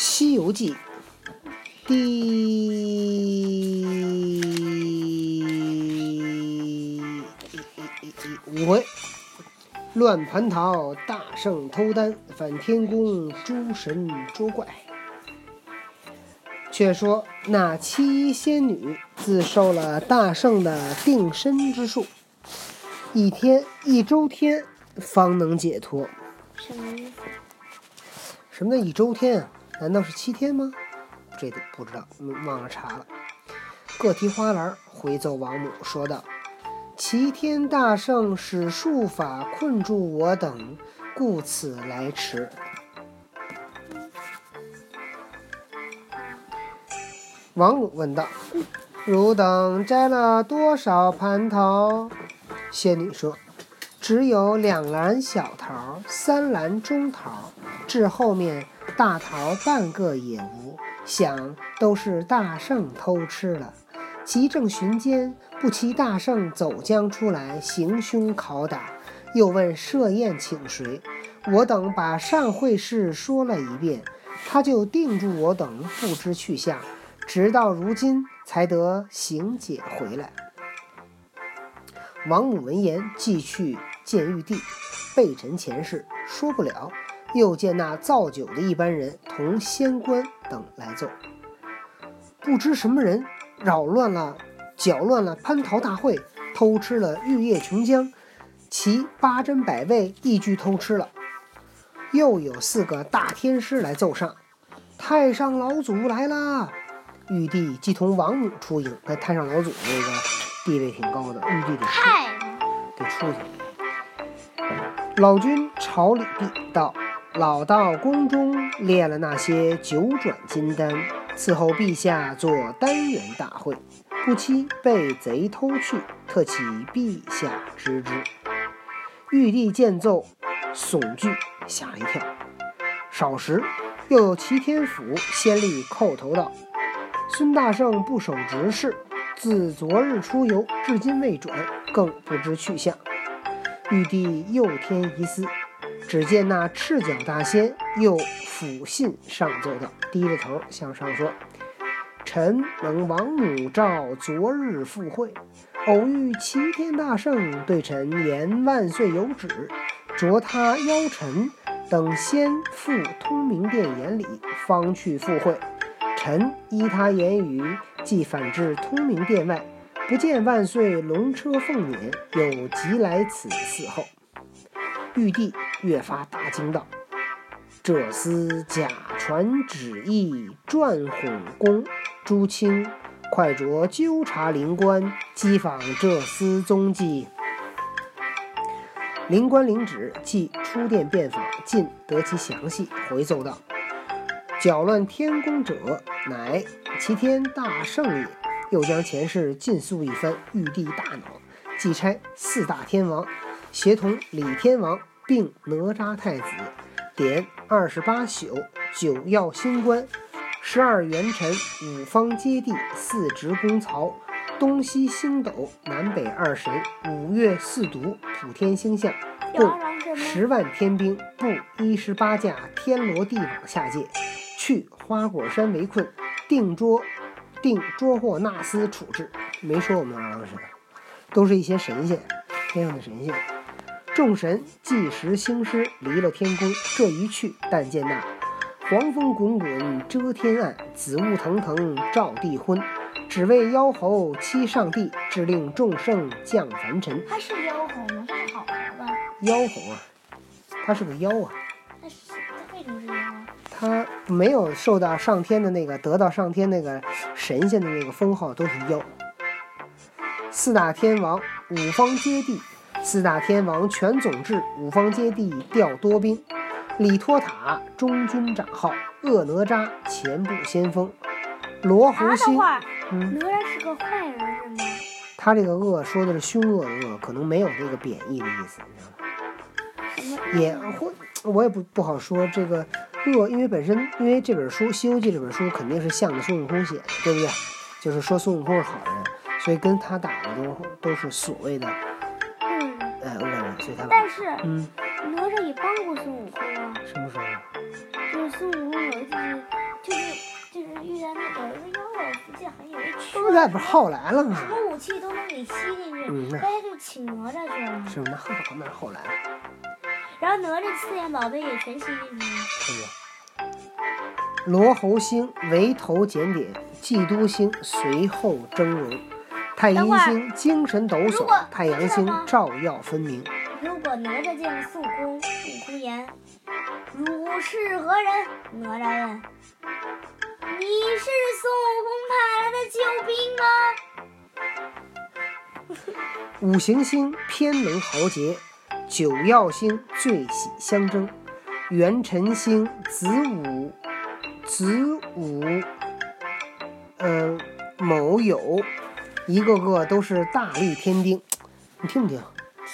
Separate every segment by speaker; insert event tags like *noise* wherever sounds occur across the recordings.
Speaker 1: 西游记》第五回，乱蟠桃，大圣偷丹，反天宫，诸神捉怪。却说那七仙女自受了大圣的定身之术，一天一周天方能解脱。
Speaker 2: 什么意思？
Speaker 1: 什么叫一周天啊？难道是七天吗？这个不知道，忘了查了。各提花篮回奏王母说道：“齐天大圣使术法困住我等，故此来迟。”王母问道：“汝等摘了多少蟠桃？”仙女说：“只有两篮小桃，三篮中桃，至后面大桃半个也无，想都是大圣偷吃了。急正寻间，不期大圣走将出来，行凶拷打，又问设宴请谁。我等把上会事说了一遍，他就定住我等不知去向，直到如今才得行解回来。王母闻言，即去见玉帝，备陈前事，说不了。又见那造酒的一班人同仙官等来奏，不知什么人扰乱了、搅乱了蟠桃大会，偷吃了玉液琼浆，其八珍百味一俱偷吃了。又有四个大天师来奏上，太上老祖来啦！玉帝即同王母出迎，那太上老祖这个地位挺高的，玉帝得出得出去。老君朝礼毕道：“老道宫中炼了那些九转金丹，伺候陛下做丹元大会，不期被贼偷去，特启陛下知之。”玉帝见奏，悚惧，吓了一跳。少时，又有齐天府先例叩头道：“孙大圣不守职事，自昨日出游，至今未转，更不知去向。”玉帝又添疑思，只见那赤脚大仙又抚信上奏道，低着头向上说：“臣蒙王母召昨日赴会，偶遇齐天大圣，对臣言万岁有旨，着他邀臣等先赴通明殿言礼，方去赴会。臣依他言语，即返至通明殿外。”不见万岁龙车凤辇，有急来此伺候。玉帝越发大惊道：“这厮假传旨意，转哄宫。朱清，快着纠察灵官，稽访这厮踪迹。”灵官领旨，即出殿遍访，尽得其详细，回奏道：“搅乱天宫者，乃齐天大圣也。”又将前世尽诉一番，玉帝大恼，即差四大天王协同李天王并哪吒太子，点二十八宿九曜星官，十二元辰，五方揭谛，四值公曹，东西星斗，南北二神，五岳四渎，普天星象，共十万天兵，布一十八架天罗地网下界，去花果山围困，定捉。定捉获纳斯处置，没说我们二郎神，都是一些神仙，天上的神仙。众神即时兴师，离了天宫。这一去，但见那黄风滚滚遮天暗，紫雾腾腾照地昏。只为妖猴欺上帝，致令众圣降凡尘。
Speaker 2: 他是妖猴吗？他是好猴吧？
Speaker 1: 妖猴啊，他是个妖啊。
Speaker 2: 他是他为什么是妖啊？
Speaker 1: 他没有受到上天的那个得到上天那个神仙的那个封号，都是妖。四大天王五方揭谛，四大天王全总制，五方揭谛调多兵。李托塔中军长号，恶哪吒前部先锋，罗侯星。
Speaker 2: 话，
Speaker 1: 嗯，
Speaker 2: 哪吒是个坏人是吗？
Speaker 1: 他这个恶说的是凶恶的恶，可能没有这个贬义的意思，你知道吗？也或我也不不好说这个恶，因为本身因为这本书《西游记》这本书肯定是向着孙悟空写的，对不对？就是说孙悟空是好人，所以跟他打的都都是所谓的
Speaker 2: 但是，
Speaker 1: 嗯，
Speaker 2: 哪吒也帮过孙悟空啊。
Speaker 1: 什么时候？
Speaker 2: 就是孙悟空有一次，
Speaker 1: 就是就是遇到那个妖怪，不记得还有一圈。那不在不是后来了吗？
Speaker 2: 什么武器都能给吸进去，后来就请哪吒去了。
Speaker 1: 是吗？那后那是后来。
Speaker 2: 然后哪吒四样宝贝也全吸进去了。
Speaker 1: 是吗？罗侯星为头减点，嫉都星随后峥嵘，太阴星精神抖擞，太阳星照耀分明。
Speaker 2: 如果哪吒见了孙悟空，悟空言：“汝是何人？”哪吒问：“你是孙悟空派来的救兵吗？”
Speaker 1: 五行星偏能豪杰，九曜星最喜相争，元辰星子午子午，呃卯酉，一个个都是大力天兵。你听不听？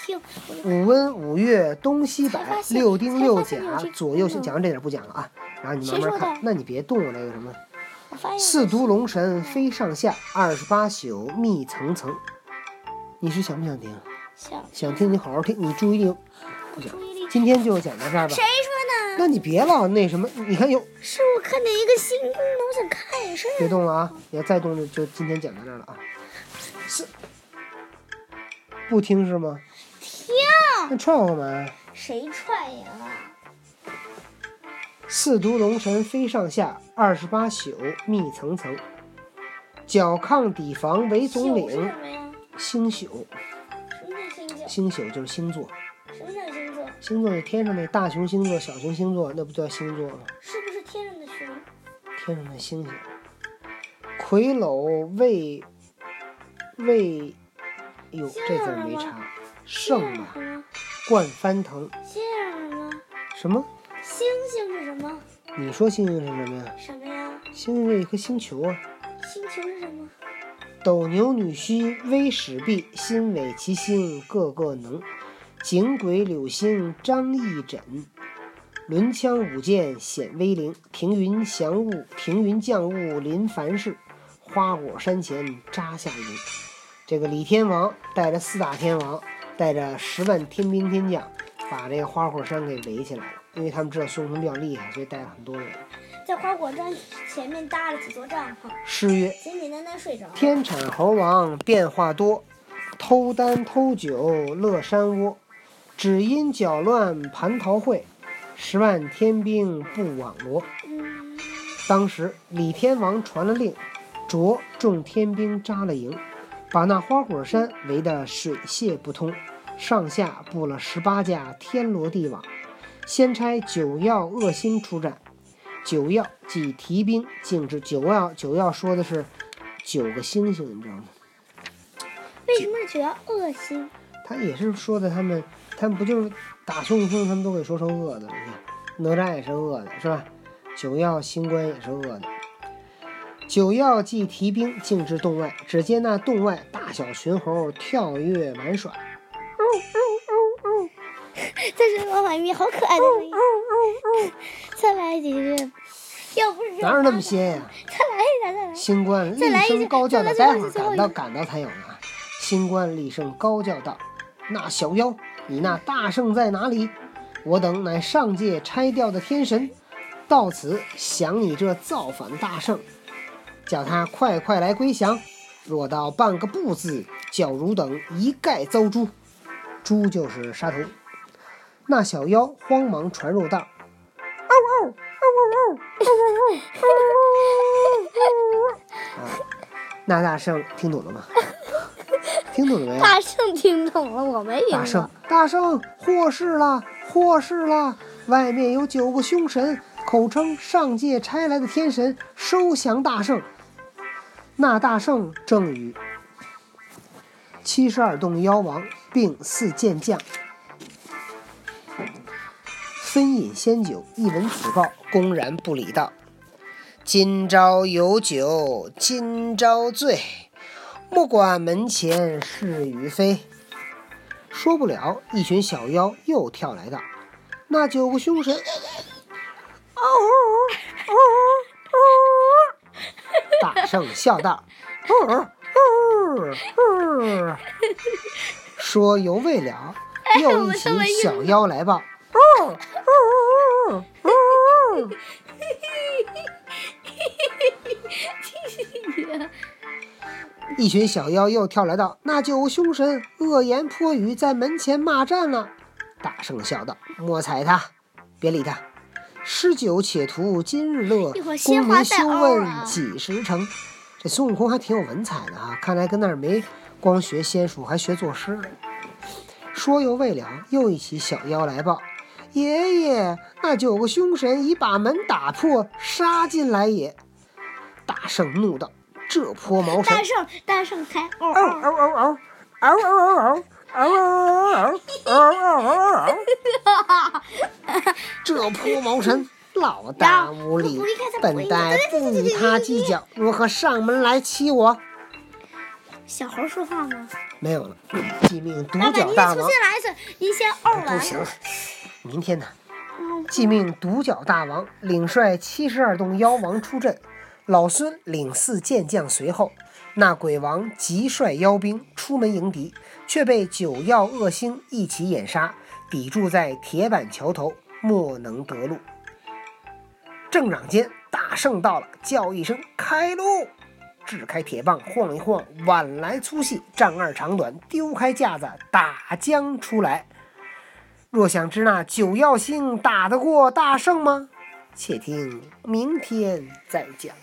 Speaker 2: 听，
Speaker 1: 五温五月东西北六丁六甲左右
Speaker 2: 先。
Speaker 1: 讲完这点不讲了啊，然后你慢慢。看那你别动我那个什么。四毒龙神飞上下，二十八宿密层层。你是想不想听？
Speaker 2: 想
Speaker 1: 想听你好好听，你注意力不讲。
Speaker 2: 注意力。
Speaker 1: 今天就讲到这儿吧
Speaker 2: 谁。说的？
Speaker 1: 那你别老那什么，你看有
Speaker 2: 是我看见一个新功能，我想看一下。
Speaker 1: 别动了啊！你要再动就就今天讲到这儿了啊。是不听是吗？
Speaker 2: 听，
Speaker 1: 那踹我干嘛？
Speaker 2: 谁踹呀？
Speaker 1: 四毒龙神飞上下，二十八宿密层层。角抗底房为总领？星宿，
Speaker 2: 星宿？
Speaker 1: 星宿就是星座，
Speaker 2: 什么叫星座？
Speaker 1: 星座是天上那大熊星座、小熊星座，那不叫星座吗？
Speaker 2: 是不是天上的熊？
Speaker 1: 天上的星星。魁篓为为，哎呦，这字儿没查，圣吧？
Speaker 2: 什么？
Speaker 1: 冠翻腾，
Speaker 2: 星上什么？
Speaker 1: 什么？
Speaker 2: 星星是什么？
Speaker 1: 你说星星是什么呀？
Speaker 2: 什么呀？
Speaker 1: 星星是一颗星球啊。
Speaker 2: 星球是什么？
Speaker 1: 斗牛女婿微始毕，心尾其心个个能。景鬼柳星张翼轸，轮枪舞剑显威灵。停云降雾，停云降雾临凡世，花果山前扎下营。这个李天王带着四大天王，带着十万天兵天将，把这个花果山给围起来了。因为他们知道孙悟空比较厉害，所以带了很多人。
Speaker 2: 在花果山前面搭了几座帐篷，
Speaker 1: 诗曰：
Speaker 2: 简简单单睡着了。
Speaker 1: 天产猴王变化多，偷丹偷酒乐山窝。只因搅乱蟠桃会，十万天兵不网罗。
Speaker 2: 嗯，
Speaker 1: 当时李天王传了令，着众天兵扎了营，把那花果山围得水泄不通，上下布了十八架天罗地网。先差九曜恶星出战，九曜即提兵进至九曜。九曜说的是九个星星，你知道吗？
Speaker 2: 为什么是九曜恶星？
Speaker 1: 他也是说的他们，他们不就是打孙悟空，他们都给说成恶的了。你看哪吒也是恶的，是吧？九曜星官也是恶的。九曜即提兵进至洞外，只见那洞外大小群猴跳跃玩耍，
Speaker 2: 这是王婉玉好可爱的声音。再来几句，要不是
Speaker 1: 哪有？那么些呀、
Speaker 2: 再来一点，再来。
Speaker 1: 新官厉声高叫
Speaker 2: 的：“
Speaker 1: 待会儿赶到赶到才有？呢。”新官厉声高叫道：“那小妖，你那大圣在哪里？我等乃上界拆掉的天神，到此降你这造反大圣，叫他快快来归降。若到半个不字，叫汝等一概遭诛。诛就是杀头。”那小妖慌忙传入道：“ *laughs* 啊，那大圣听懂了吗？听懂了没有？
Speaker 2: 大圣听懂了，我没听
Speaker 1: 大圣
Speaker 2: 懂。，
Speaker 1: 大圣，祸事了，祸事了！外面有九个凶神，口称上界差来的天神，收降大圣。那大圣正与七十二洞妖王并四剑将分饮仙酒，一闻此报，公然不礼道：“今朝有酒今朝醉，莫管门前是与非。”说不了，一群小妖又跳来道：“那九个凶神。”大圣笑道：“说犹未了，又一群小妖来报。*laughs* 一群小妖又跳来道：“那九凶神恶言泼语，在门前骂战了。”大圣笑道：“莫睬他，别理他。诗酒且图今日乐，功名休问几时成。”这孙悟空还挺有文采的啊！看来跟那儿没光学仙术，还学作诗。说犹未了，又一起小妖来报：“爷爷，那九个凶神已把门打破，杀进来也。”大圣怒道：“这泼毛神！”
Speaker 2: 大圣，大圣开！
Speaker 1: 嗷嗷嗷嗷嗷嗷嗷嗷嗷嗷嗷嗷嗷！这泼毛神！老大无礼，本代不与他计较，如何上门来欺我？
Speaker 2: 小猴说话吗？
Speaker 1: 没有了。*coughs* 即命独角大王。
Speaker 2: 您出来一次，您先二
Speaker 1: 完。不行，明天呢？即命独角大王领率七十二洞妖王出阵，老孙领四健将随后。那鬼王急率妖兵出门迎敌，却被九曜恶星一起掩杀，抵住在铁板桥头，莫能得路。正嚷间，大圣到了，叫一声“开路”，掷开铁棒，晃一晃，碗来粗细，丈二长短，丢开架子，打将出来。若想知那九曜星打得过大圣吗？且听明天再讲。